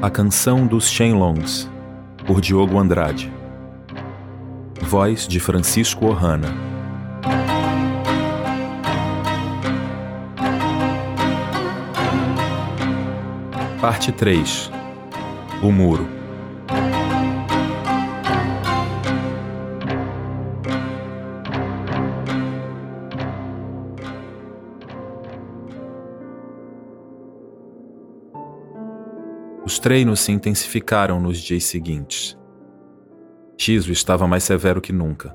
A Canção dos Shenlongs, por Diogo Andrade. Voz de Francisco Ohana. Parte 3 O Muro Os treinos se intensificaram nos dias seguintes. Shizu estava mais severo que nunca,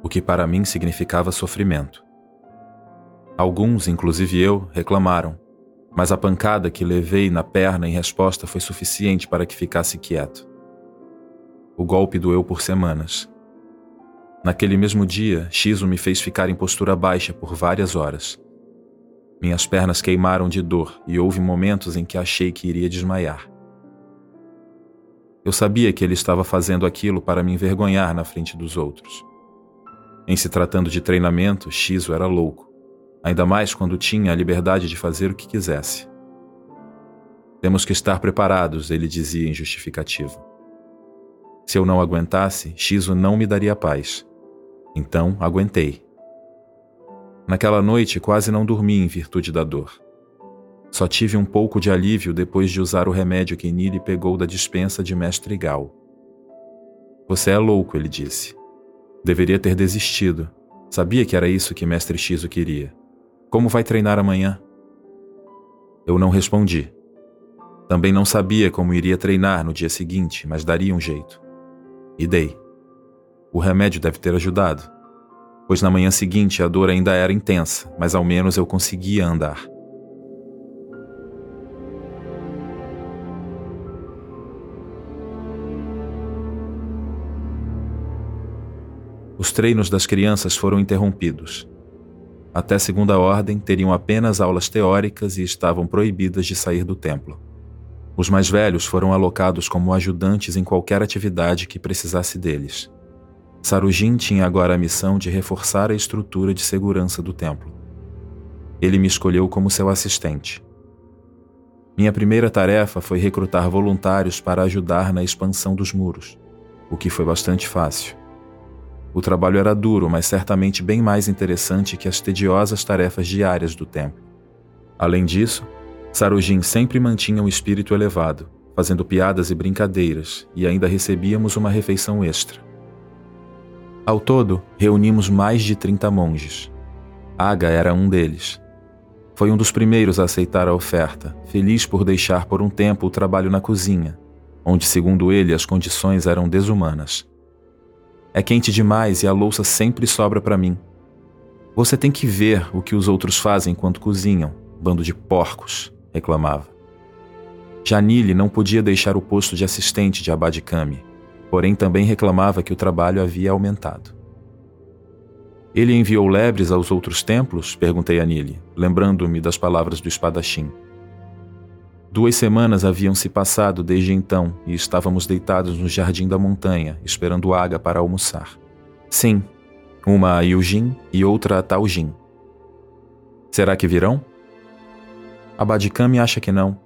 o que para mim significava sofrimento. Alguns, inclusive eu, reclamaram, mas a pancada que levei na perna em resposta foi suficiente para que ficasse quieto. O golpe doeu por semanas. Naquele mesmo dia, Shizu me fez ficar em postura baixa por várias horas. Minhas pernas queimaram de dor e houve momentos em que achei que iria desmaiar. Eu sabia que ele estava fazendo aquilo para me envergonhar na frente dos outros. Em se tratando de treinamento, Shizu era louco, ainda mais quando tinha a liberdade de fazer o que quisesse. Temos que estar preparados, ele dizia em justificativo. Se eu não aguentasse, Shizu não me daria paz. Então, aguentei. Naquela noite quase não dormi em virtude da dor. Só tive um pouco de alívio depois de usar o remédio que Nili pegou da dispensa de Mestre Gal. Você é louco, ele disse. Deveria ter desistido. Sabia que era isso que Mestre Shizu queria. Como vai treinar amanhã? Eu não respondi. Também não sabia como iria treinar no dia seguinte, mas daria um jeito. E dei. O remédio deve ter ajudado pois na manhã seguinte a dor ainda era intensa, mas ao menos eu conseguia andar. Os treinos das crianças foram interrompidos. Até segunda ordem, teriam apenas aulas teóricas e estavam proibidas de sair do templo. Os mais velhos foram alocados como ajudantes em qualquer atividade que precisasse deles. Sarujin tinha agora a missão de reforçar a estrutura de segurança do templo. Ele me escolheu como seu assistente. Minha primeira tarefa foi recrutar voluntários para ajudar na expansão dos muros, o que foi bastante fácil. O trabalho era duro, mas certamente bem mais interessante que as tediosas tarefas diárias do templo. Além disso, Sarujin sempre mantinha um espírito elevado, fazendo piadas e brincadeiras, e ainda recebíamos uma refeição extra. Ao todo, reunimos mais de 30 monges. Aga era um deles. Foi um dos primeiros a aceitar a oferta, feliz por deixar por um tempo o trabalho na cozinha, onde, segundo ele, as condições eram desumanas. É quente demais e a louça sempre sobra para mim. Você tem que ver o que os outros fazem enquanto cozinham, bando de porcos, reclamava. Janile não podia deixar o posto de assistente de Abadikami porém também reclamava que o trabalho havia aumentado. Ele enviou lebres aos outros templos? perguntei a Nili, lembrando-me das palavras do espadachim. Duas semanas haviam se passado desde então e estávamos deitados no jardim da montanha, esperando Aga para almoçar. Sim, uma a Yujin e outra a Taujin. Será que virão? Abadikami acha que não.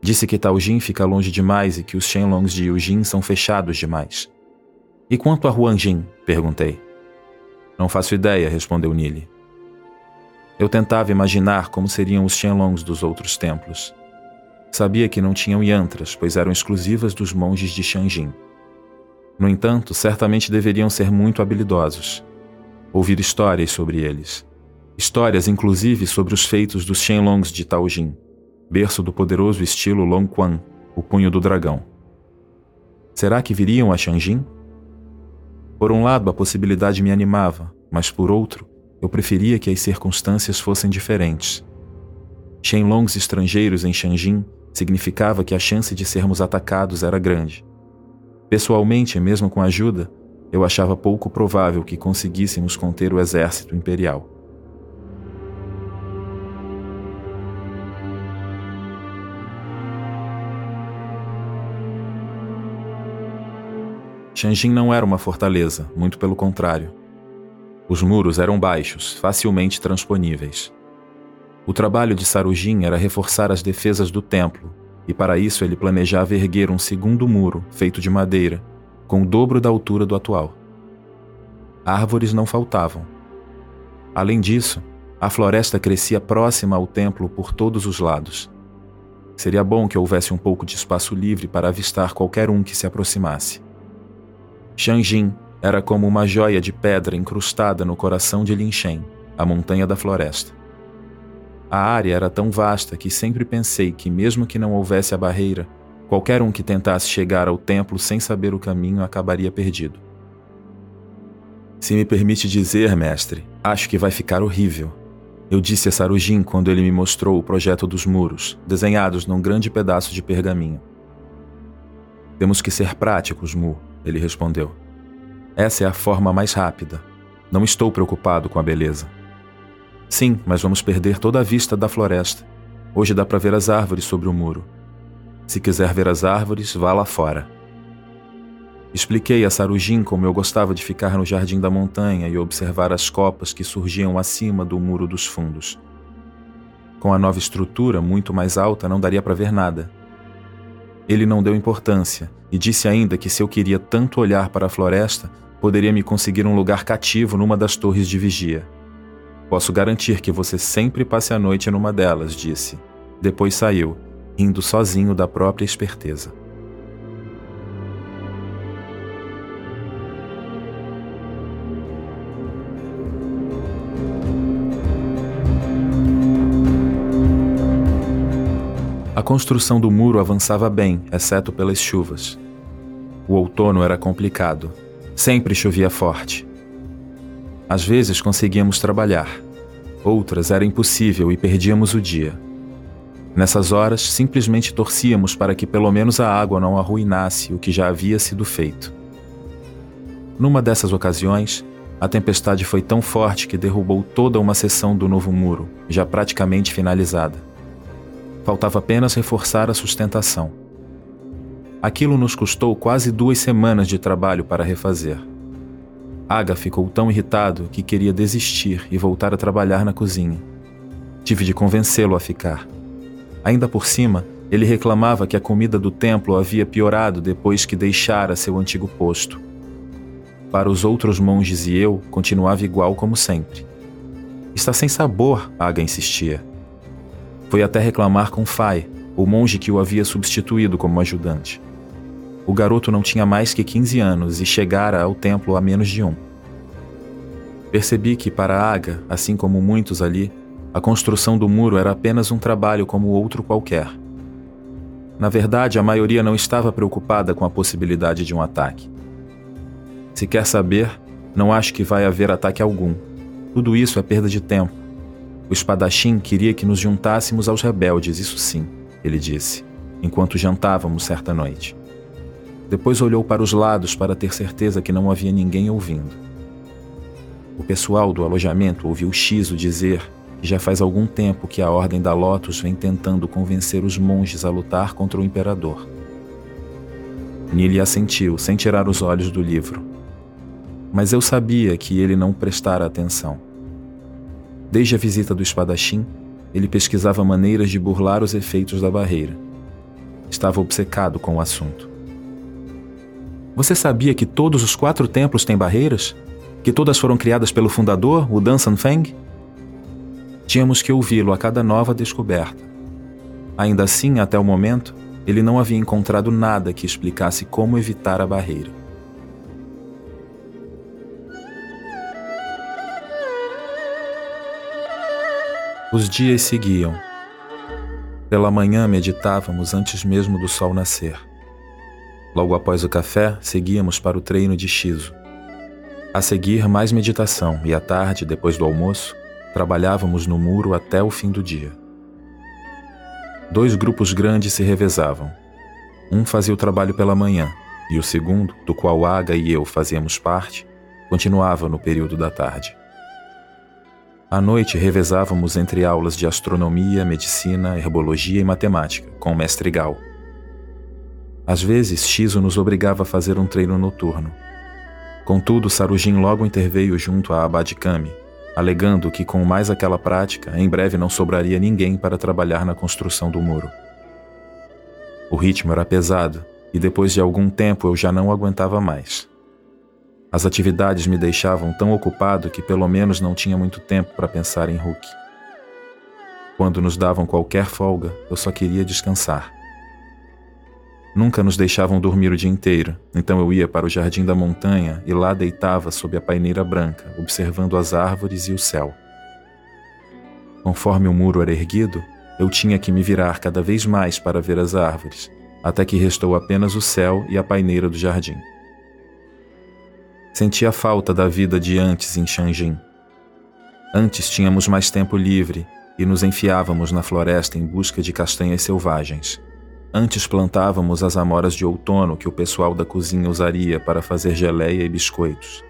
Disse que Taojin fica longe demais e que os Shenlongs de Yujin são fechados demais. E quanto a Huanjin? perguntei. Não faço ideia, respondeu Nili. Eu tentava imaginar como seriam os Shenlongs dos outros templos. Sabia que não tinham yantras, pois eram exclusivas dos monges de Shanjin. No entanto, certamente deveriam ser muito habilidosos. Ouvir histórias sobre eles. Histórias, inclusive, sobre os feitos dos Shenlongs de Taojin berço do poderoso estilo Long Quan, o punho do dragão. Será que viriam a Shanjin? Por um lado, a possibilidade me animava, mas por outro, eu preferia que as circunstâncias fossem diferentes. Shenlongs estrangeiros em Shanjin significava que a chance de sermos atacados era grande. Pessoalmente, mesmo com ajuda, eu achava pouco provável que conseguíssemos conter o exército imperial. Shanjin não era uma fortaleza, muito pelo contrário. Os muros eram baixos, facilmente transponíveis. O trabalho de Sarujin era reforçar as defesas do templo, e para isso ele planejava erguer um segundo muro feito de madeira, com o dobro da altura do atual. Árvores não faltavam. Além disso, a floresta crescia próxima ao templo por todos os lados. Seria bom que houvesse um pouco de espaço livre para avistar qualquer um que se aproximasse. Shanjin era como uma joia de pedra incrustada no coração de Linshen, a montanha da floresta. A área era tão vasta que sempre pensei que, mesmo que não houvesse a barreira, qualquer um que tentasse chegar ao templo sem saber o caminho acabaria perdido. Se me permite dizer, mestre, acho que vai ficar horrível. Eu disse a Sarujin quando ele me mostrou o projeto dos muros, desenhados num grande pedaço de pergaminho. Temos que ser práticos, Mu, ele respondeu. Essa é a forma mais rápida. Não estou preocupado com a beleza. Sim, mas vamos perder toda a vista da floresta. Hoje dá para ver as árvores sobre o muro. Se quiser ver as árvores, vá lá fora. Expliquei a Sarujin como eu gostava de ficar no jardim da montanha e observar as copas que surgiam acima do muro dos fundos. Com a nova estrutura, muito mais alta, não daria para ver nada. Ele não deu importância e disse ainda que se eu queria tanto olhar para a floresta, poderia me conseguir um lugar cativo numa das torres de vigia. Posso garantir que você sempre passe a noite numa delas, disse. Depois saiu, rindo sozinho da própria esperteza. A construção do muro avançava bem, exceto pelas chuvas. O outono era complicado. Sempre chovia forte. Às vezes conseguíamos trabalhar. Outras era impossível e perdíamos o dia. Nessas horas, simplesmente torcíamos para que pelo menos a água não arruinasse o que já havia sido feito. Numa dessas ocasiões, a tempestade foi tão forte que derrubou toda uma seção do novo muro, já praticamente finalizada. Faltava apenas reforçar a sustentação. Aquilo nos custou quase duas semanas de trabalho para refazer. Aga ficou tão irritado que queria desistir e voltar a trabalhar na cozinha. Tive de convencê-lo a ficar. Ainda por cima, ele reclamava que a comida do templo havia piorado depois que deixara seu antigo posto. Para os outros monges e eu, continuava igual como sempre. Está sem sabor, Aga insistia. Foi até reclamar com Fai, o monge que o havia substituído como ajudante. O garoto não tinha mais que 15 anos e chegara ao templo há menos de um. Percebi que para Aga, assim como muitos ali, a construção do muro era apenas um trabalho como outro qualquer. Na verdade, a maioria não estava preocupada com a possibilidade de um ataque. Se quer saber, não acho que vai haver ataque algum. Tudo isso é perda de tempo. O espadachim queria que nos juntássemos aos rebeldes, isso sim, ele disse, enquanto jantávamos certa noite. Depois olhou para os lados para ter certeza que não havia ninguém ouvindo. O pessoal do alojamento ouviu Shizo dizer que já faz algum tempo que a Ordem da Lotus vem tentando convencer os monges a lutar contra o imperador. Nili assentiu, sem tirar os olhos do livro. Mas eu sabia que ele não prestara atenção. Desde a visita do espadachim, ele pesquisava maneiras de burlar os efeitos da barreira. Estava obcecado com o assunto. Você sabia que todos os quatro templos têm barreiras? Que todas foram criadas pelo fundador, o Dan Sanfeng? Tínhamos que ouvi-lo a cada nova descoberta. Ainda assim, até o momento, ele não havia encontrado nada que explicasse como evitar a barreira. Os dias seguiam. Pela manhã meditávamos antes mesmo do sol nascer. Logo após o café, seguíamos para o treino de Shizu. A seguir, mais meditação e à tarde, depois do almoço, trabalhávamos no muro até o fim do dia. Dois grupos grandes se revezavam. Um fazia o trabalho pela manhã e o segundo, do qual Aga e eu fazíamos parte, continuava no período da tarde. À noite revezávamos entre aulas de astronomia, medicina, herbologia e matemática, com o mestre Gal. Às vezes, Shizu nos obrigava a fazer um treino noturno. Contudo, Sarujin logo interveio junto a Abad Kami, alegando que com mais aquela prática, em breve não sobraria ninguém para trabalhar na construção do muro. O ritmo era pesado e depois de algum tempo eu já não aguentava mais. As atividades me deixavam tão ocupado que pelo menos não tinha muito tempo para pensar em Hulk. Quando nos davam qualquer folga, eu só queria descansar. Nunca nos deixavam dormir o dia inteiro, então eu ia para o jardim da montanha e lá deitava sob a paineira branca, observando as árvores e o céu. Conforme o muro era erguido, eu tinha que me virar cada vez mais para ver as árvores, até que restou apenas o céu e a paineira do jardim. Senti a falta da vida de antes em Shanjin. Antes tínhamos mais tempo livre e nos enfiávamos na floresta em busca de castanhas selvagens. Antes plantávamos as amoras de outono que o pessoal da cozinha usaria para fazer geleia e biscoitos.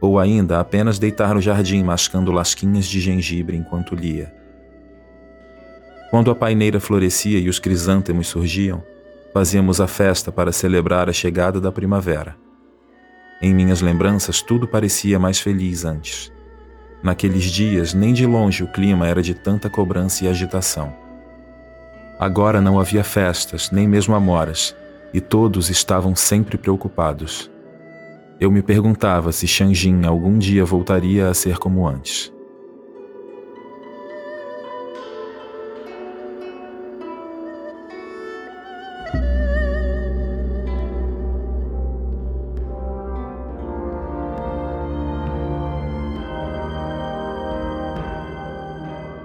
Ou ainda apenas deitar no jardim mascando lasquinhas de gengibre enquanto lia. Quando a paineira florescia e os crisântemos surgiam, fazíamos a festa para celebrar a chegada da primavera. Em minhas lembranças, tudo parecia mais feliz antes. Naqueles dias, nem de longe o clima era de tanta cobrança e agitação. Agora não havia festas, nem mesmo amoras, e todos estavam sempre preocupados. Eu me perguntava se Shangin algum dia voltaria a ser como antes.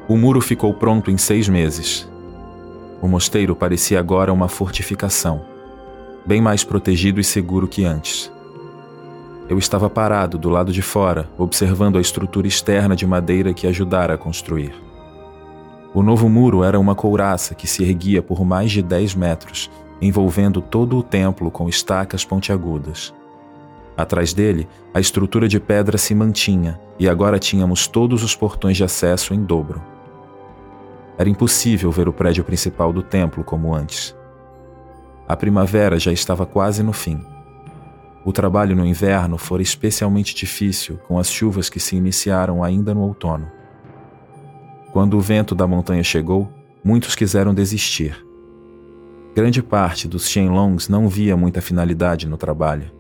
O muro ficou pronto em seis meses. O mosteiro parecia agora uma fortificação, bem mais protegido e seguro que antes. Eu estava parado do lado de fora, observando a estrutura externa de madeira que ajudara a construir. O novo muro era uma couraça que se erguia por mais de 10 metros, envolvendo todo o templo com estacas pontiagudas. Atrás dele, a estrutura de pedra se mantinha e agora tínhamos todos os portões de acesso em dobro. Era impossível ver o prédio principal do templo como antes. A primavera já estava quase no fim. O trabalho no inverno fora especialmente difícil com as chuvas que se iniciaram ainda no outono. Quando o vento da montanha chegou, muitos quiseram desistir. Grande parte dos Shenlongs não via muita finalidade no trabalho.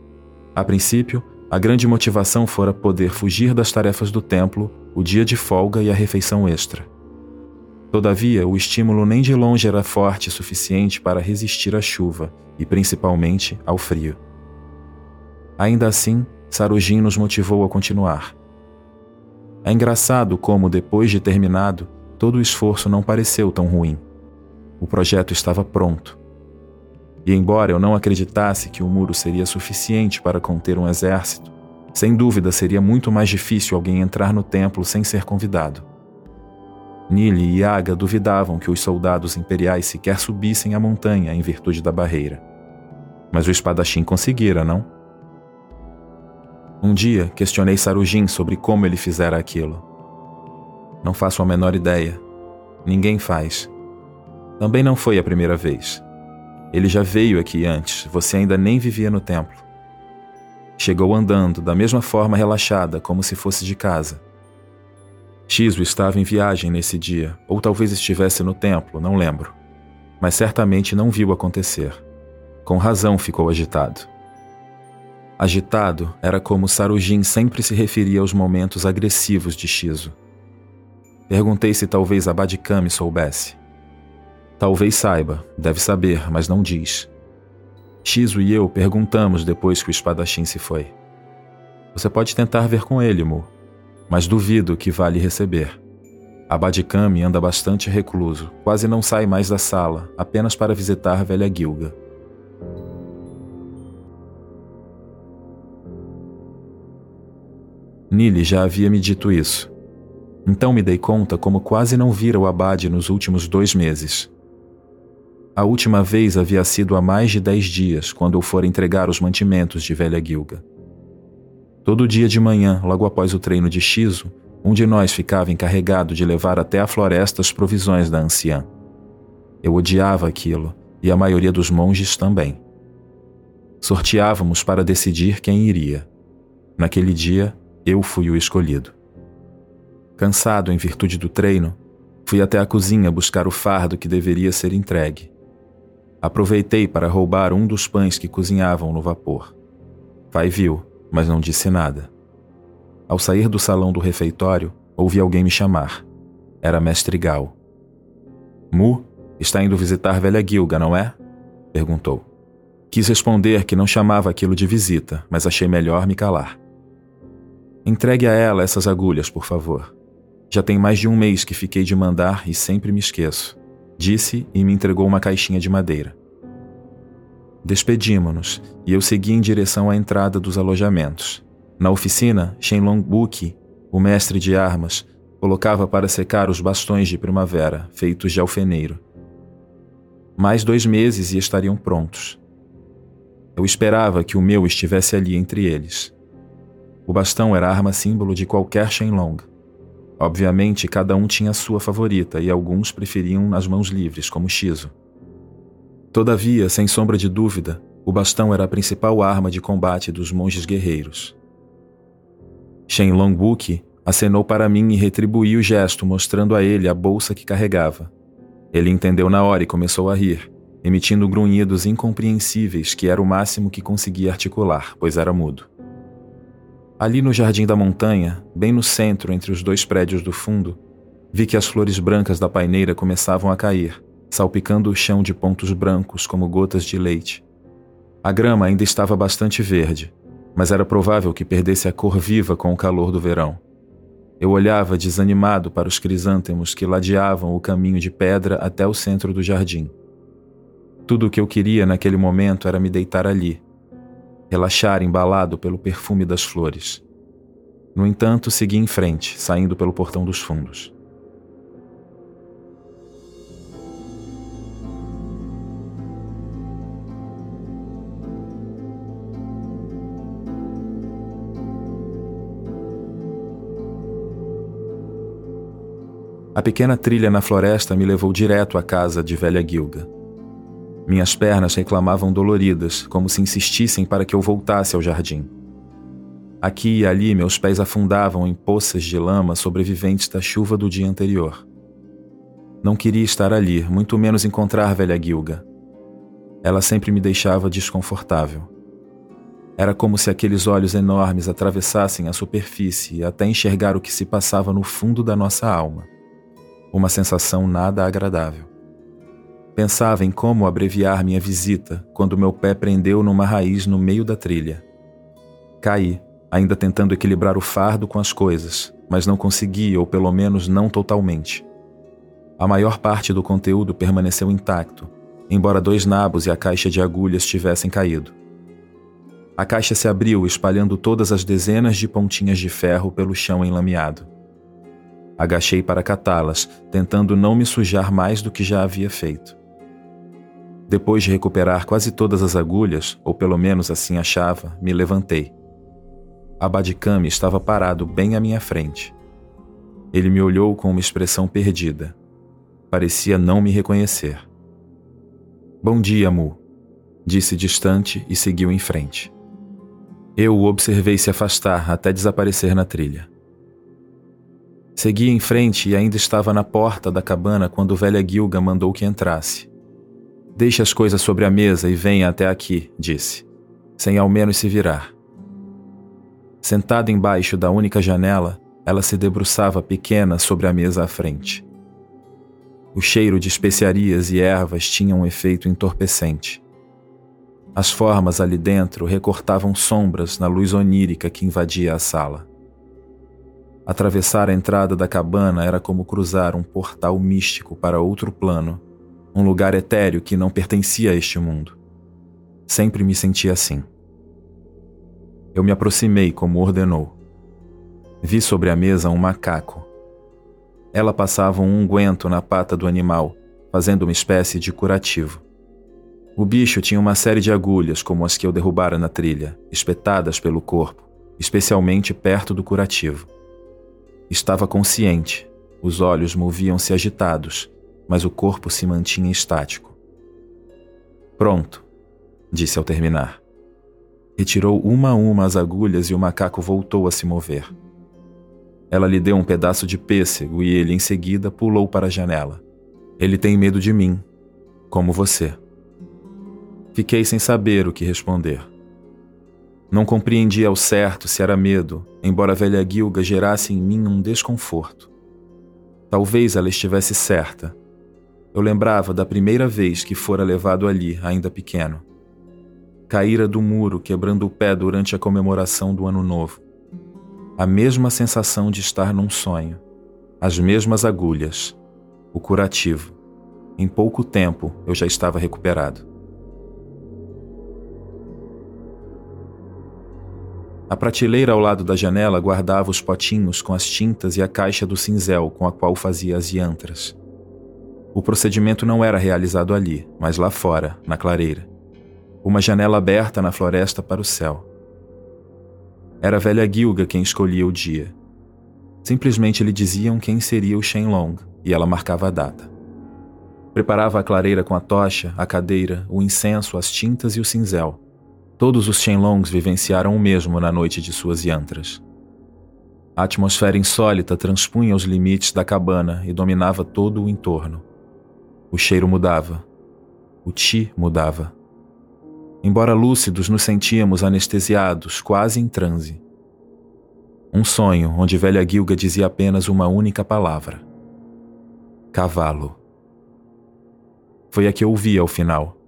A princípio, a grande motivação fora poder fugir das tarefas do templo, o dia de folga e a refeição extra. Todavia, o estímulo nem de longe era forte o suficiente para resistir à chuva e, principalmente, ao frio. Ainda assim, Sarujin nos motivou a continuar. É engraçado como, depois de terminado, todo o esforço não pareceu tão ruim. O projeto estava pronto. E, embora eu não acreditasse que o muro seria suficiente para conter um exército, sem dúvida seria muito mais difícil alguém entrar no templo sem ser convidado. Nili e Yaga duvidavam que os soldados imperiais sequer subissem a montanha em virtude da barreira. Mas o espadachim conseguira, não? Um dia questionei Sarujin sobre como ele fizera aquilo. Não faço a menor ideia. Ninguém faz. Também não foi a primeira vez. Ele já veio aqui antes, você ainda nem vivia no templo. Chegou andando, da mesma forma relaxada, como se fosse de casa Shizu estava em viagem nesse dia, ou talvez estivesse no templo, não lembro. Mas certamente não viu acontecer. Com razão ficou agitado. Agitado era como Sarujin sempre se referia aos momentos agressivos de Shizu. Perguntei se talvez a Badikami soubesse. Talvez saiba, deve saber, mas não diz. Shizu e eu perguntamos depois que o espadachim se foi. Você pode tentar ver com ele, Mu, mas duvido que vá lhe receber. Abadikami anda bastante recluso, quase não sai mais da sala, apenas para visitar a velha Gilga. Nili já havia me dito isso. Então me dei conta como quase não vira o Abade nos últimos dois meses. A última vez havia sido há mais de dez dias, quando eu fora entregar os mantimentos de velha Gilga. Todo dia de manhã, logo após o treino de Shizu, um de nós ficava encarregado de levar até a floresta as provisões da anciã. Eu odiava aquilo, e a maioria dos monges também. Sorteávamos para decidir quem iria. Naquele dia, eu fui o escolhido. Cansado em virtude do treino, fui até a cozinha buscar o fardo que deveria ser entregue. Aproveitei para roubar um dos pães que cozinhavam no vapor. Pai viu, mas não disse nada. Ao sair do salão do refeitório, ouvi alguém me chamar. Era Mestre Gal. Mu, está indo visitar velha Gilga, não é? perguntou. Quis responder que não chamava aquilo de visita, mas achei melhor me calar. Entregue a ela essas agulhas, por favor. Já tem mais de um mês que fiquei de mandar e sempre me esqueço. Disse e me entregou uma caixinha de madeira. Despedimos-nos e eu segui em direção à entrada dos alojamentos. Na oficina, Shenlong Buki, o mestre de armas, colocava para secar os bastões de primavera, feitos de alfeneiro. Mais dois meses e estariam prontos. Eu esperava que o meu estivesse ali entre eles. O bastão era arma símbolo de qualquer Shenlong. Obviamente, cada um tinha a sua favorita e alguns preferiam nas mãos livres, como Shizu. Todavia, sem sombra de dúvida, o bastão era a principal arma de combate dos monges guerreiros. Shenlong Wuki acenou para mim e retribuiu o gesto, mostrando a ele a bolsa que carregava. Ele entendeu na hora e começou a rir, emitindo grunhidos incompreensíveis que era o máximo que conseguia articular, pois era mudo. Ali no jardim da montanha, bem no centro entre os dois prédios do fundo, vi que as flores brancas da paineira começavam a cair, salpicando o chão de pontos brancos como gotas de leite. A grama ainda estava bastante verde, mas era provável que perdesse a cor viva com o calor do verão. Eu olhava desanimado para os crisântemos que ladeavam o caminho de pedra até o centro do jardim. Tudo o que eu queria naquele momento era me deitar ali, relaxar embalado pelo perfume das flores. No entanto, segui em frente, saindo pelo portão dos fundos. A pequena trilha na floresta me levou direto à casa de velha Gilga. Minhas pernas reclamavam doloridas, como se insistissem para que eu voltasse ao jardim. Aqui e ali meus pés afundavam em poças de lama sobreviventes da chuva do dia anterior. Não queria estar ali, muito menos encontrar velha Gilga. Ela sempre me deixava desconfortável. Era como se aqueles olhos enormes atravessassem a superfície até enxergar o que se passava no fundo da nossa alma. Uma sensação nada agradável. Pensava em como abreviar minha visita quando meu pé prendeu numa raiz no meio da trilha. Caí, ainda tentando equilibrar o fardo com as coisas, mas não consegui, ou pelo menos não totalmente. A maior parte do conteúdo permaneceu intacto, embora dois nabos e a caixa de agulhas tivessem caído. A caixa se abriu, espalhando todas as dezenas de pontinhas de ferro pelo chão enlameado. Agachei para catá-las, tentando não me sujar mais do que já havia feito. Depois de recuperar quase todas as agulhas, ou pelo menos assim achava, me levantei. Abadicame estava parado bem à minha frente. Ele me olhou com uma expressão perdida. Parecia não me reconhecer. Bom dia, Mu, disse distante e seguiu em frente. Eu o observei se afastar até desaparecer na trilha. Segui em frente e ainda estava na porta da cabana quando velha Gilga mandou que entrasse. Deixe as coisas sobre a mesa e venha até aqui, disse, sem ao menos se virar. Sentada embaixo da única janela, ela se debruçava pequena sobre a mesa à frente. O cheiro de especiarias e ervas tinha um efeito entorpecente. As formas ali dentro recortavam sombras na luz onírica que invadia a sala. Atravessar a entrada da cabana era como cruzar um portal místico para outro plano um lugar etéreo que não pertencia a este mundo. Sempre me senti assim. Eu me aproximei como ordenou. Vi sobre a mesa um macaco. Ela passava um unguento na pata do animal, fazendo uma espécie de curativo. O bicho tinha uma série de agulhas como as que eu derrubara na trilha, espetadas pelo corpo, especialmente perto do curativo. Estava consciente, os olhos moviam-se agitados, mas o corpo se mantinha estático. Pronto, disse ao terminar. Retirou uma a uma as agulhas e o macaco voltou a se mover. Ela lhe deu um pedaço de pêssego e ele, em seguida, pulou para a janela. Ele tem medo de mim, como você. Fiquei sem saber o que responder. Não compreendia ao certo se era medo, embora a velha Gilga gerasse em mim um desconforto. Talvez ela estivesse certa. Eu lembrava da primeira vez que fora levado ali, ainda pequeno. Caíra do muro, quebrando o pé durante a comemoração do Ano Novo. A mesma sensação de estar num sonho. As mesmas agulhas. O curativo. Em pouco tempo eu já estava recuperado. A prateleira ao lado da janela guardava os potinhos com as tintas e a caixa do cinzel com a qual fazia as yantras. O procedimento não era realizado ali, mas lá fora, na clareira. Uma janela aberta na floresta para o céu. Era a velha Gilga quem escolhia o dia. Simplesmente lhe diziam quem seria o Shenlong e ela marcava a data. Preparava a clareira com a tocha, a cadeira, o incenso, as tintas e o cinzel. Todos os Shenlongs vivenciaram o mesmo na noite de suas yantras. A atmosfera insólita transpunha os limites da cabana e dominava todo o entorno. O cheiro mudava. O ti mudava. Embora lúcidos, nos sentíamos anestesiados, quase em transe. Um sonho onde velha Gilga dizia apenas uma única palavra: cavalo. Foi a que ouvi ao final.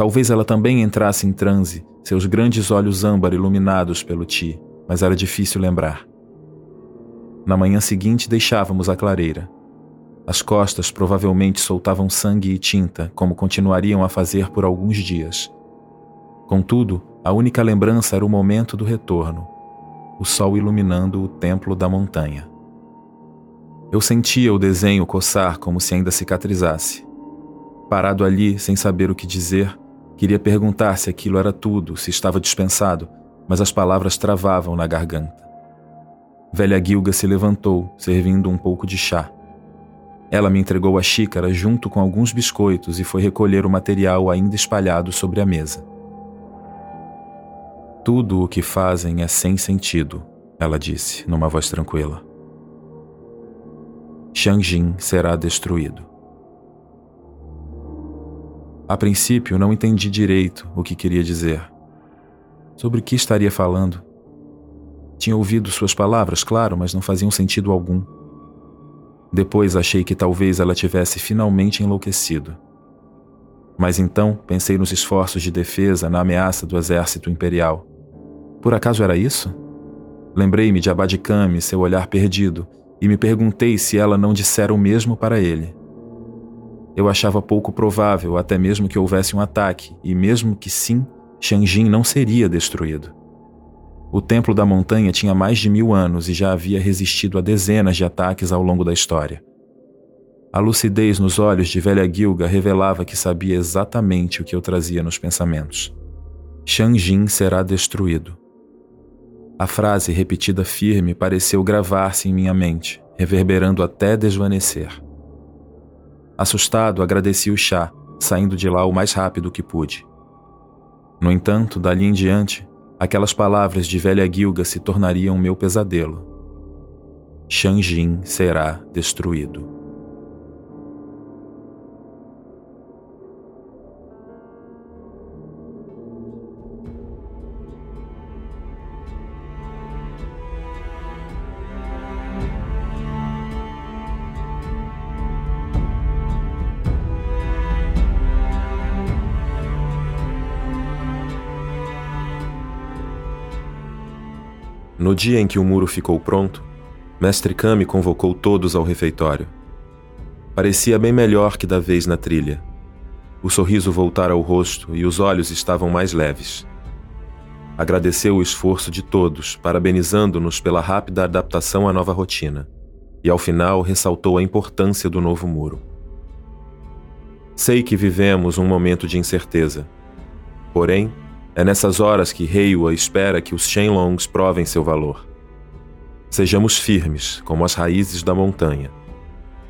Talvez ela também entrasse em transe, seus grandes olhos âmbar iluminados pelo ti, mas era difícil lembrar. Na manhã seguinte deixávamos a clareira. As costas provavelmente soltavam sangue e tinta, como continuariam a fazer por alguns dias. Contudo, a única lembrança era o momento do retorno, o sol iluminando o templo da montanha. Eu sentia o desenho coçar como se ainda cicatrizasse. Parado ali, sem saber o que dizer, queria perguntar se aquilo era tudo, se estava dispensado, mas as palavras travavam na garganta. Velha Gilga se levantou, servindo um pouco de chá. Ela me entregou a xícara junto com alguns biscoitos e foi recolher o material ainda espalhado sobre a mesa. Tudo o que fazem é sem sentido, ela disse, numa voz tranquila. Xiangjin será destruído. A princípio, não entendi direito o que queria dizer. Sobre o que estaria falando? Tinha ouvido suas palavras, claro, mas não faziam sentido algum. Depois achei que talvez ela tivesse finalmente enlouquecido. Mas então pensei nos esforços de defesa na ameaça do exército imperial. Por acaso era isso? Lembrei-me de Abadicame, seu olhar perdido, e me perguntei se ela não dissera o mesmo para ele. Eu achava pouco provável até mesmo que houvesse um ataque, e mesmo que sim, Shangin não seria destruído. O Templo da Montanha tinha mais de mil anos e já havia resistido a dezenas de ataques ao longo da história. A lucidez nos olhos de velha Gilga revelava que sabia exatamente o que eu trazia nos pensamentos. Shangin será destruído. A frase repetida firme pareceu gravar-se em minha mente, reverberando até desvanecer. Assustado, agradeci o chá, saindo de lá o mais rápido que pude. No entanto, dali em diante, aquelas palavras de velha Gilga se tornariam meu pesadelo. Shanjin será destruído. No dia em que o muro ficou pronto, Mestre Kami convocou todos ao refeitório. Parecia bem melhor que da vez na trilha. O sorriso voltara ao rosto e os olhos estavam mais leves. Agradeceu o esforço de todos, parabenizando-nos pela rápida adaptação à nova rotina, e ao final ressaltou a importância do novo muro. Sei que vivemos um momento de incerteza. Porém, é nessas horas que Reiwa espera que os Shenlongs provem seu valor. Sejamos firmes, como as raízes da montanha,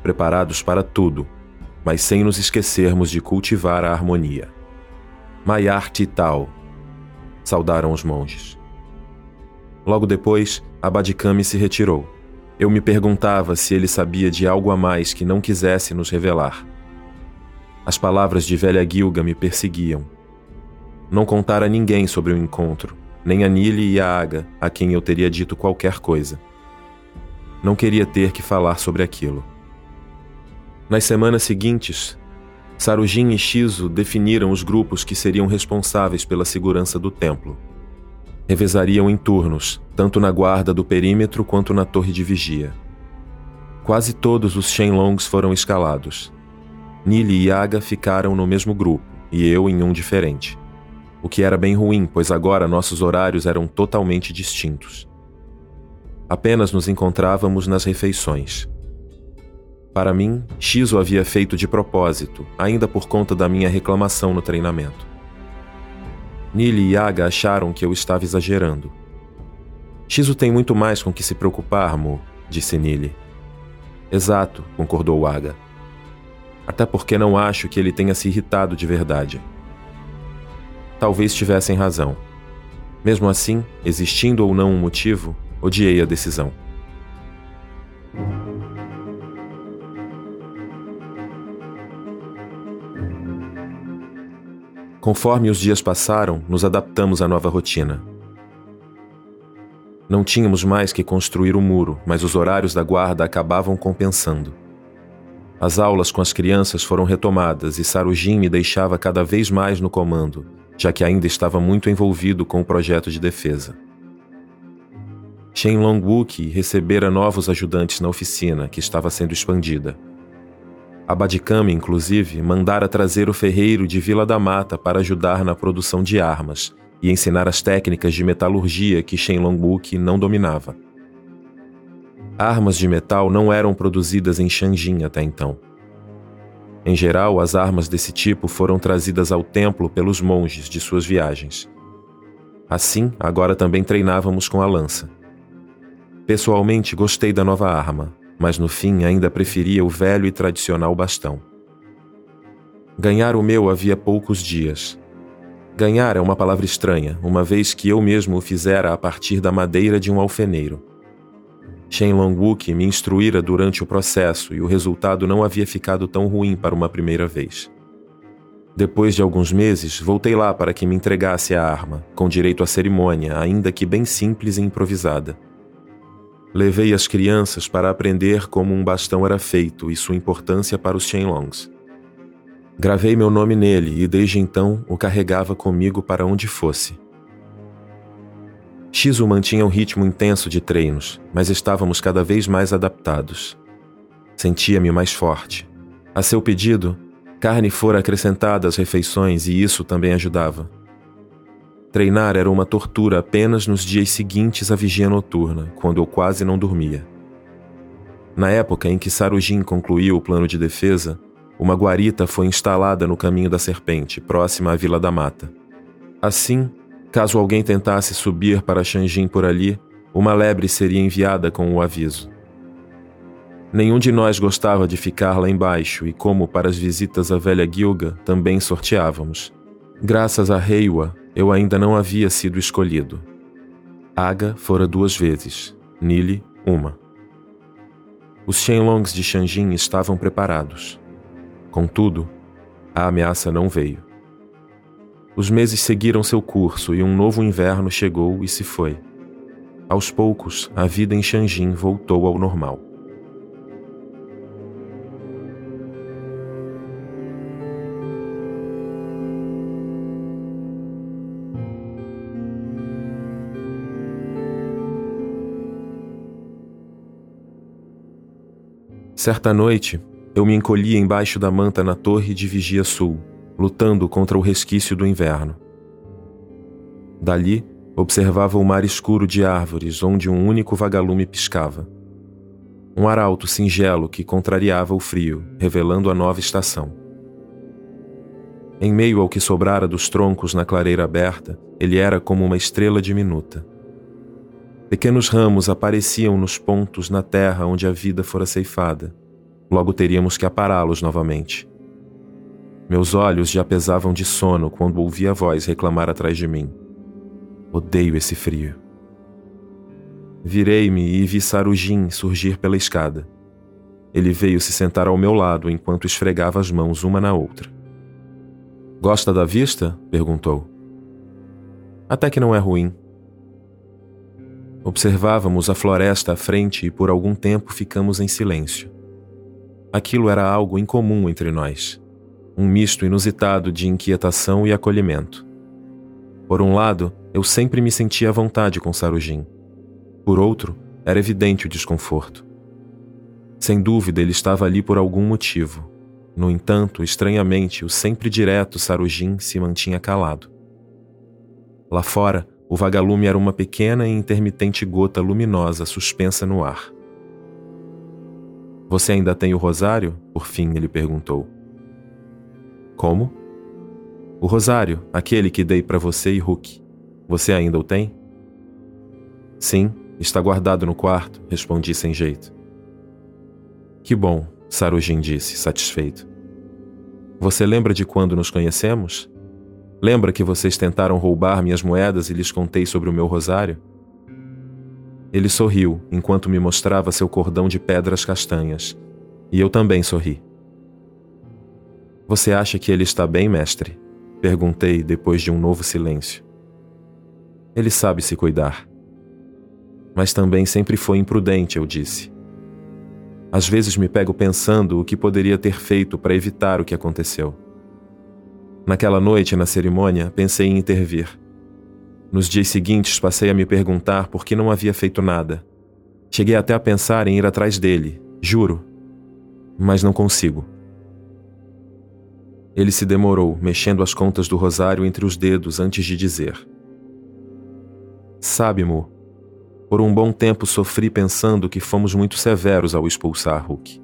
preparados para tudo, mas sem nos esquecermos de cultivar a harmonia. Mayar Titao, saudaram os monges. Logo depois, Abadikami se retirou. Eu me perguntava se ele sabia de algo a mais que não quisesse nos revelar. As palavras de velha Gilga me perseguiam Não contara a ninguém sobre o encontro, nem a Nili e a Aga, a quem eu teria dito qualquer coisa. Não queria ter que falar sobre aquilo. Nas semanas seguintes, Sarujin e Shizu definiram os grupos que seriam responsáveis pela segurança do templo. Revezariam em turnos, tanto na guarda do perímetro quanto na torre de vigia. Quase todos os Shenlongs foram escalados. Nili e Yaga ficaram no mesmo grupo, e eu em um diferente. O que era bem ruim, pois agora nossos horários eram totalmente distintos. Apenas nos encontrávamos nas refeições. Para mim, Shizu havia feito de propósito, ainda por conta da minha reclamação no treinamento. Nili e Yaga acharam que eu estava exagerando. Shizu tem muito mais com que se preocupar, Mo, disse Nili. Exato, concordou Yaga. Até porque não acho que ele tenha se irritado de verdade. Talvez tivessem razão. Mesmo assim, existindo ou não um motivo, odiei a decisão. Conforme os dias passaram, nos adaptamos à nova rotina. Não tínhamos mais que construir o um muro, mas os horários da guarda acabavam compensando. As aulas com as crianças foram retomadas e Sarujin me deixava cada vez mais no comando, já que ainda estava muito envolvido com o projeto de defesa. Shen Longwook recebera novos ajudantes na oficina, que estava sendo expandida. A inclusive, mandara trazer o ferreiro de Vila da Mata para ajudar na produção de armas e ensinar as técnicas de metalurgia que Shenlongbuk não dominava. Armas de metal não eram produzidas em Shanjin até então. Em geral, as armas desse tipo foram trazidas ao templo pelos monges de suas viagens. Assim, agora também treinávamos com a lança. Pessoalmente, gostei da nova arma, mas no fim ainda preferia o velho e tradicional bastão. Ganhar o meu havia poucos dias. Ganhar é uma palavra estranha, uma vez que eu mesmo o fizera a partir da madeira de um alfeneiro. Shen Longwook me instruíra durante o processo e o resultado não havia ficado tão ruim para uma primeira vez. Depois de alguns meses, voltei lá para que me entregasse a arma, com direito à cerimônia, ainda que bem simples e improvisada. Levei as crianças para aprender como um bastão era feito e sua importância para os Shenlongs. Gravei meu nome nele e desde então o carregava comigo para onde fosse. Shizu mantinha um ritmo intenso de treinos, mas estávamos cada vez mais adaptados. Sentia-me mais forte. A seu pedido, carne fora acrescentada às refeições e isso também ajudava. Treinar era uma tortura apenas nos dias seguintes à vigia noturna, quando eu quase não dormia. Na época em que Sarujin concluiu o plano de defesa, uma guarita foi instalada no caminho da serpente, próxima à Vila da Mata. Assim, caso alguém tentasse subir para Xanjin por ali, uma lebre seria enviada com o aviso. Nenhum de nós gostava de ficar lá embaixo e, como para as visitas à velha Gilga, também sorteávamos. Graças a Reiwa, eu ainda não havia sido escolhido. Aga fora duas vezes, Nili, uma. Os Shenlongs de Shanjin estavam preparados. Contudo, a ameaça não veio. Os meses seguiram seu curso e um novo inverno chegou e se foi. Aos poucos, a vida em Shanjin voltou ao normal. Certa noite, eu me encolhi embaixo da manta na torre de vigia sul, lutando contra o resquício do inverno. Dali, observava o mar escuro de árvores onde um único vagalume piscava. Um arauto singelo que contrariava o frio, revelando a nova estação. Em meio ao que sobrara dos troncos na clareira aberta, ele era como uma estrela diminuta. Pequenos ramos apareciam nos pontos na terra onde a vida fora ceifada. Logo teríamos que apará-los novamente. Meus olhos já pesavam de sono quando ouvi a voz reclamar atrás de mim. Odeio esse frio. Virei-me e vi Sarujin surgir pela escada. Ele veio se sentar ao meu lado enquanto esfregava as mãos uma na outra. Gosta da vista? perguntou. Até que não é ruim. Observávamos a floresta à frente e por algum tempo ficamos em silêncio. Aquilo era algo incomum entre nós, um misto inusitado de inquietação e acolhimento. Por um lado, eu sempre me sentia à vontade com Sarujin. Por outro, era evidente o desconforto. Sem dúvida, ele estava ali por algum motivo. No entanto, estranhamente, o sempre direto Sarujin se mantinha calado. Lá fora, o vagalume era uma pequena e intermitente gota luminosa suspensa no ar. Você ainda tem o rosário? Por fim, ele perguntou. Como? O rosário, aquele que dei para você e Hulk. Você ainda o tem? Sim, está guardado no quarto, respondi sem jeito. Que bom, Sarujin disse, satisfeito. Você lembra de quando nos conhecemos? Lembra que vocês tentaram roubar minhas moedas e lhes contei sobre o meu rosário? Ele sorriu enquanto me mostrava seu cordão de pedras castanhas, e eu também sorri. Você acha que ele está bem, mestre? Perguntei depois de um novo silêncio. Ele sabe se cuidar. Mas também sempre foi imprudente, eu disse. Às vezes me pego pensando o que poderia ter feito para evitar o que aconteceu. Naquela noite, na cerimônia, pensei em intervir. Nos dias seguintes, passei a me perguntar por que não havia feito nada. Cheguei até a pensar em ir atrás dele, juro. Mas não consigo. Ele se demorou, mexendo as contas do rosário entre os dedos antes de dizer: Sabe, Mo, por um bom tempo sofri pensando que fomos muito severos ao expulsar Hulk.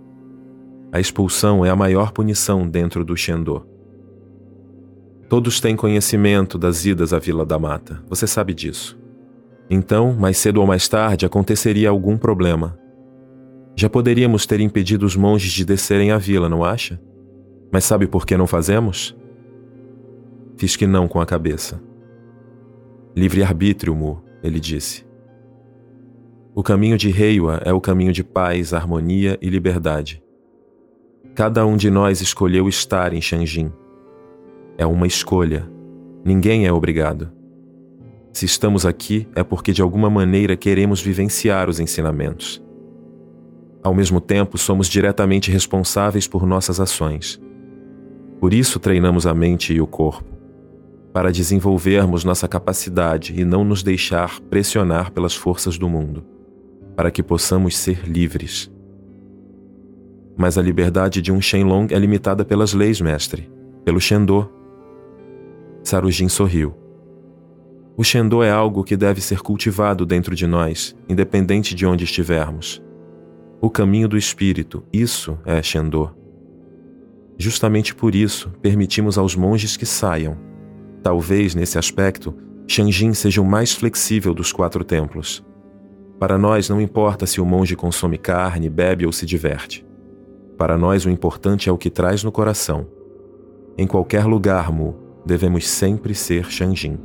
A expulsão é a maior punição dentro do Shendô. Todos têm conhecimento das idas à Vila da Mata, você sabe disso. Então, mais cedo ou mais tarde, aconteceria algum problema. Já poderíamos ter impedido os monges de descerem à vila, não acha? Mas sabe por que não fazemos? Fiz que não com a cabeça. Livre-arbítrio, Mu, ele disse. O caminho de Reiwa é o caminho de paz, harmonia e liberdade. Cada um de nós escolheu estar em Shanjin é uma escolha. Ninguém é obrigado. Se estamos aqui, é porque de alguma maneira queremos vivenciar os ensinamentos. Ao mesmo tempo, somos diretamente responsáveis por nossas ações. Por isso, treinamos a mente e o corpo, para desenvolvermos nossa capacidade e não nos deixar pressionar pelas forças do mundo, para que possamos ser livres. Mas a liberdade de um Shenlong é limitada pelas leis, mestre, pelo Shendo, Sarujin sorriu. O Shendo é algo que deve ser cultivado dentro de nós, independente de onde estivermos. O caminho do espírito, isso é Shendo. Justamente por isso, permitimos aos monges que saiam. Talvez, nesse aspecto, Shanjin seja o mais flexível dos quatro templos. Para nós, não importa se o monge consome carne, bebe ou se diverte. Para nós, o importante é o que traz no coração. Em qualquer lugar, Mu, devemos sempre ser Shanjin.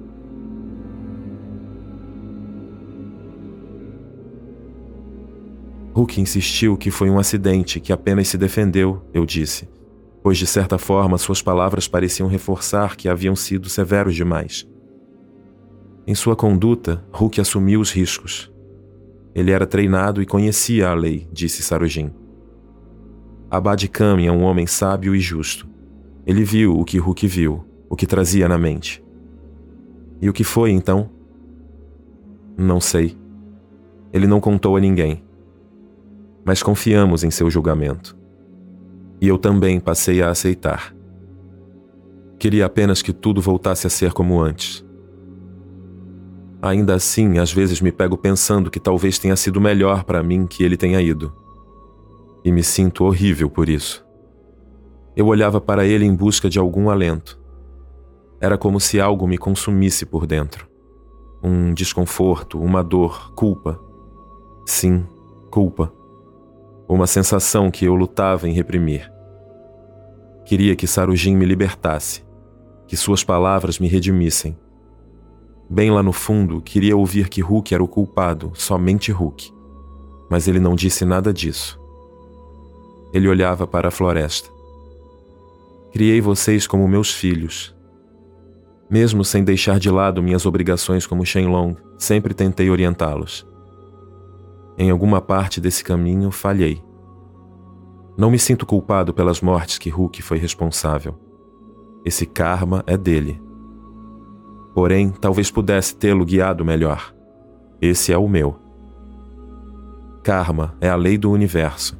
Hulk insistiu que foi um acidente, que apenas se defendeu, eu disse, pois de certa forma suas palavras pareciam reforçar que haviam sido severos demais. Em sua conduta, Hulk assumiu os riscos. Ele era treinado e conhecia a lei, disse Sarujin. Abad Kami é um homem sábio e justo. Ele viu o que Hulk viu, o que trazia na mente. E o que foi então? Não sei. Ele não contou a ninguém. Mas confiamos em seu julgamento. E eu também passei a aceitar. Queria apenas que tudo voltasse a ser como antes. Ainda assim, às vezes me pego pensando que talvez tenha sido melhor para mim que ele tenha ido. E me sinto horrível por isso. Eu olhava para ele em busca de algum alento. Era como se algo me consumisse por dentro. Um desconforto, uma dor, culpa. Sim, culpa. Uma sensação que eu lutava em reprimir. Queria que Sarujin me libertasse, que suas palavras me redimissem. Bem lá no fundo, queria ouvir que Hulk era o culpado, somente Hulk. Mas ele não disse nada disso. Ele olhava para a floresta. Criei vocês como meus filhos, Mesmo sem deixar de lado minhas obrigações como Shenlong, sempre tentei orientá-los. Em alguma parte desse caminho falhei. Não me sinto culpado pelas mortes que Hulk foi responsável. Esse karma é dele. Porém, talvez pudesse tê-lo guiado melhor. Esse é o meu. Karma é a lei do universo.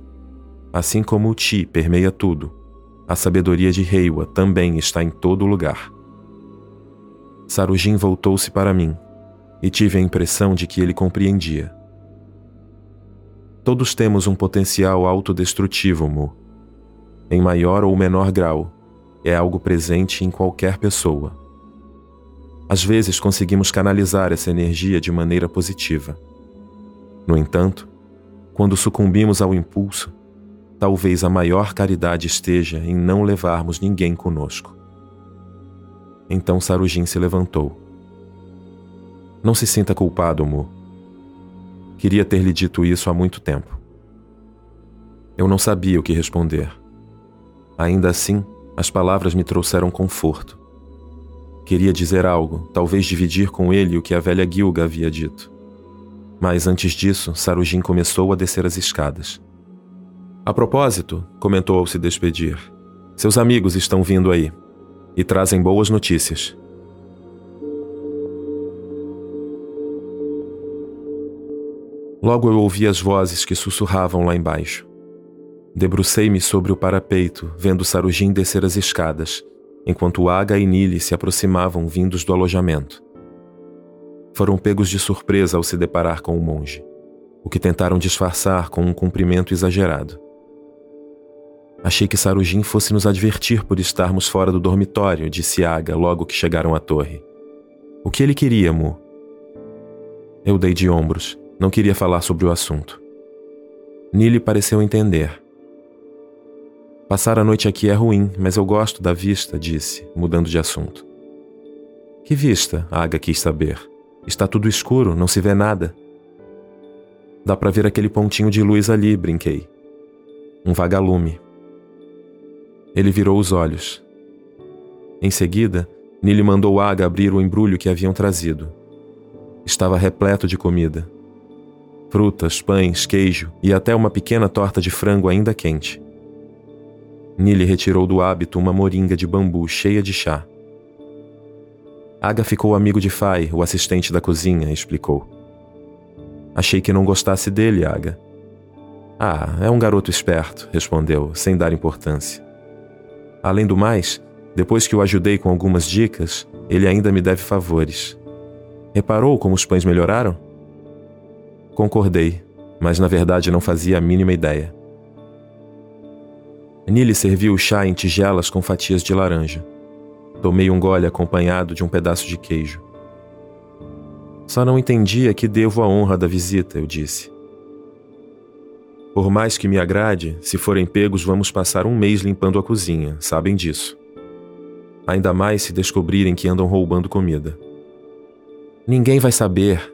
Assim como o Ti permeia tudo, a sabedoria de Reiwa também está em todo lugar. Sarujin voltou-se para mim e tive a impressão de que ele compreendia. Todos temos um potencial autodestrutivo, Mu. Em maior ou menor grau, é algo presente em qualquer pessoa. Às vezes conseguimos canalizar essa energia de maneira positiva. No entanto, quando sucumbimos ao impulso, talvez a maior caridade esteja em não levarmos ninguém conosco. Então Sarujin se levantou. Não se sinta culpado, Mu. Queria ter lhe dito isso há muito tempo. Eu não sabia o que responder. Ainda assim, as palavras me trouxeram conforto. Queria dizer algo, talvez dividir com ele o que a velha Gilga havia dito. Mas antes disso, Sarujin começou a descer as escadas. A propósito, comentou ao se despedir, seus amigos estão vindo aí e trazem boas notícias. Logo eu ouvi as vozes que sussurravam lá embaixo. Debrucei-me sobre o parapeito, vendo Sarujin descer as escadas, enquanto Aga e Nili se aproximavam vindos do alojamento. Foram pegos de surpresa ao se deparar com o monge, o que tentaram disfarçar com um cumprimento exagerado. Achei que Sarujin fosse nos advertir por estarmos fora do dormitório, disse Aga logo que chegaram à torre. O que ele queria, Mu? Eu dei de ombros, não queria falar sobre o assunto. Nili pareceu entender. Passar a noite aqui é ruim, mas eu gosto da vista, disse, mudando de assunto. Que vista? Aga quis saber. Está tudo escuro, não se vê nada. Dá para ver aquele pontinho de luz ali, brinquei. Um vagalume. Ele virou os olhos. Em seguida, Nili mandou Aga abrir o embrulho que haviam trazido. Estava repleto de comida. Frutas, pães, queijo e até uma pequena torta de frango ainda quente. Nili retirou do hábito uma moringa de bambu cheia de chá. Aga ficou amigo de Fai, o assistente da cozinha, explicou. Achei que não gostasse dele, Aga. Ah, é um garoto esperto, respondeu, sem dar importância. Além do mais, depois que o ajudei com algumas dicas, ele ainda me deve favores. Reparou como os pães melhoraram? Concordei, mas na verdade não fazia a mínima ideia. Nili serviu o chá em tigelas com fatias de laranja. Tomei um gole acompanhado de um pedaço de queijo. Só não entendia que devo a honra da visita, eu disse. Por mais que me agrade, se forem pegos, vamos passar um mês limpando a cozinha, sabem disso. Ainda mais se descobrirem que andam roubando comida. Ninguém vai saber.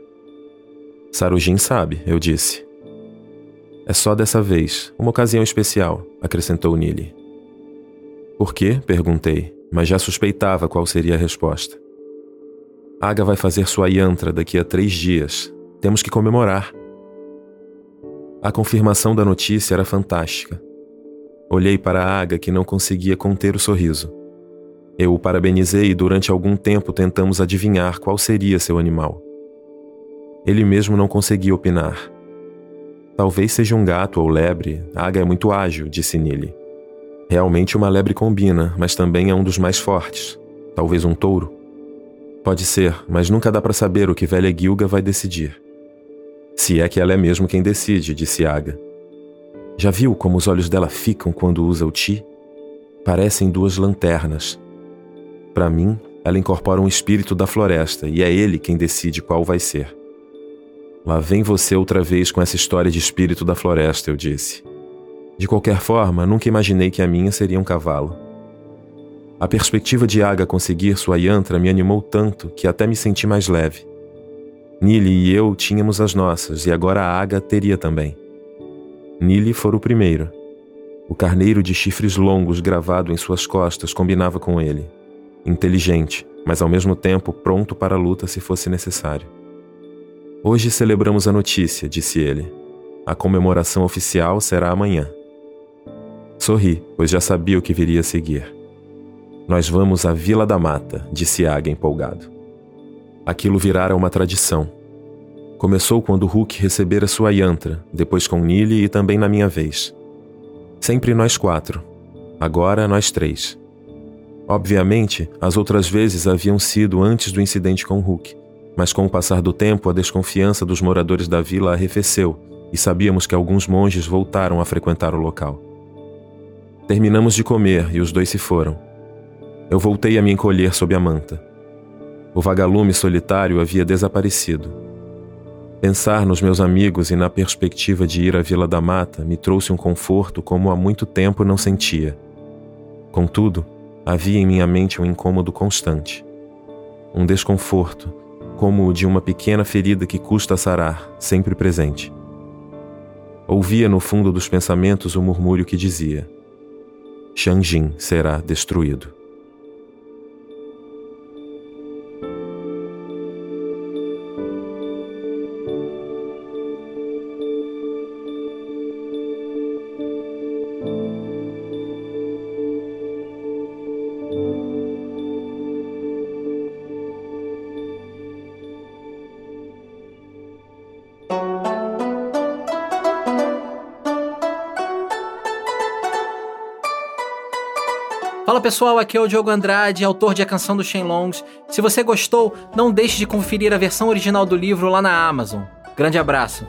Sarujin sabe, eu disse. É só dessa vez, uma ocasião especial, acrescentou Nili. Por quê? perguntei, mas já suspeitava qual seria a resposta. Aga vai fazer sua yantra daqui a três dias. Temos que comemorar. A confirmação da notícia era fantástica. Olhei para a Aga que não conseguia conter o sorriso. Eu o parabenizei e durante algum tempo tentamos adivinhar qual seria seu animal. Ele mesmo não conseguia opinar. Talvez seja um gato ou lebre. A Aga é muito ágil, disse Nili. Realmente uma lebre combina, mas também é um dos mais fortes. Talvez um touro. Pode ser, mas nunca dá para saber o que velha Gilga vai decidir. Se é que ela é mesmo quem decide, disse Aga. Já viu como os olhos dela ficam quando usa o ti? Parecem duas lanternas. Para mim, ela incorpora um espírito da floresta e é ele quem decide qual vai ser. Lá vem você outra vez com essa história de espírito da floresta, eu disse. De qualquer forma, nunca imaginei que a minha seria um cavalo. A perspectiva de Aga conseguir sua yantra me animou tanto que até me senti mais leve. Nili e eu tínhamos as nossas e agora a Aga teria também. Nili fora o primeiro. O carneiro de chifres longos gravado em suas costas combinava com ele. Inteligente, mas ao mesmo tempo pronto para a luta se fosse necessário. Hoje celebramos a notícia, disse ele. A comemoração oficial será amanhã. Sorri, pois já sabia o que viria a seguir. Nós vamos à Vila da Mata, disse Aga empolgado. Aquilo virara uma tradição. Começou quando Hulk recebera sua yantra, depois com Nili e também na minha vez. Sempre nós quatro. Agora nós três. Obviamente, as outras vezes haviam sido antes do incidente com Hulk, mas com o passar do tempo a desconfiança dos moradores da vila arrefeceu e sabíamos que alguns monges voltaram a frequentar o local. Terminamos de comer e os dois se foram. Eu voltei a me encolher sob a manta. O vagalume solitário havia desaparecido. Pensar nos meus amigos e na perspectiva de ir à Vila da Mata me trouxe um conforto como há muito tempo não sentia. Contudo, havia em minha mente um incômodo constante. Um desconforto, como o de uma pequena ferida que custa sarar, sempre presente. Ouvia no fundo dos pensamentos o murmúrio que dizia: Shang-Jin será destruído. Pessoal, aqui é o Diogo Andrade, autor de A Canção dos Shenlongs. Se você gostou, não deixe de conferir a versão original do livro lá na Amazon. Grande abraço.